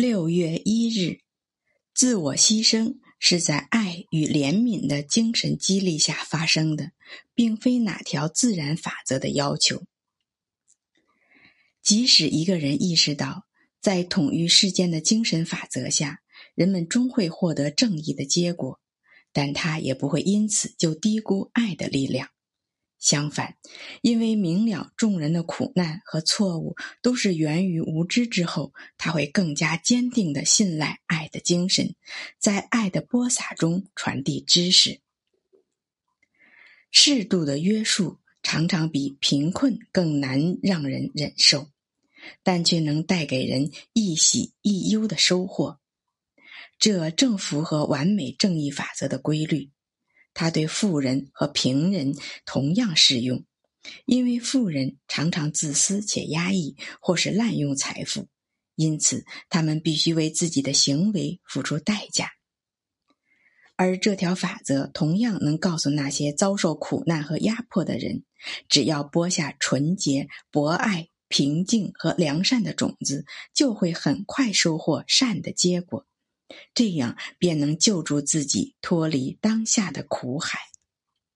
六月一日，自我牺牲是在爱与怜悯的精神激励下发生的，并非哪条自然法则的要求。即使一个人意识到，在统御世间的精神法则下，人们终会获得正义的结果，但他也不会因此就低估爱的力量。相反，因为明了众人的苦难和错误都是源于无知之后，他会更加坚定的信赖爱的精神，在爱的播撒中传递知识。适度的约束常常比贫困更难让人忍受，但却能带给人一喜一忧的收获。这正符合完美正义法则的规律。它对富人和平人同样适用，因为富人常常自私且压抑，或是滥用财富，因此他们必须为自己的行为付出代价。而这条法则同样能告诉那些遭受苦难和压迫的人：只要播下纯洁、博爱、平静和良善的种子，就会很快收获善的结果。这样便能救助自己脱离当下的苦海。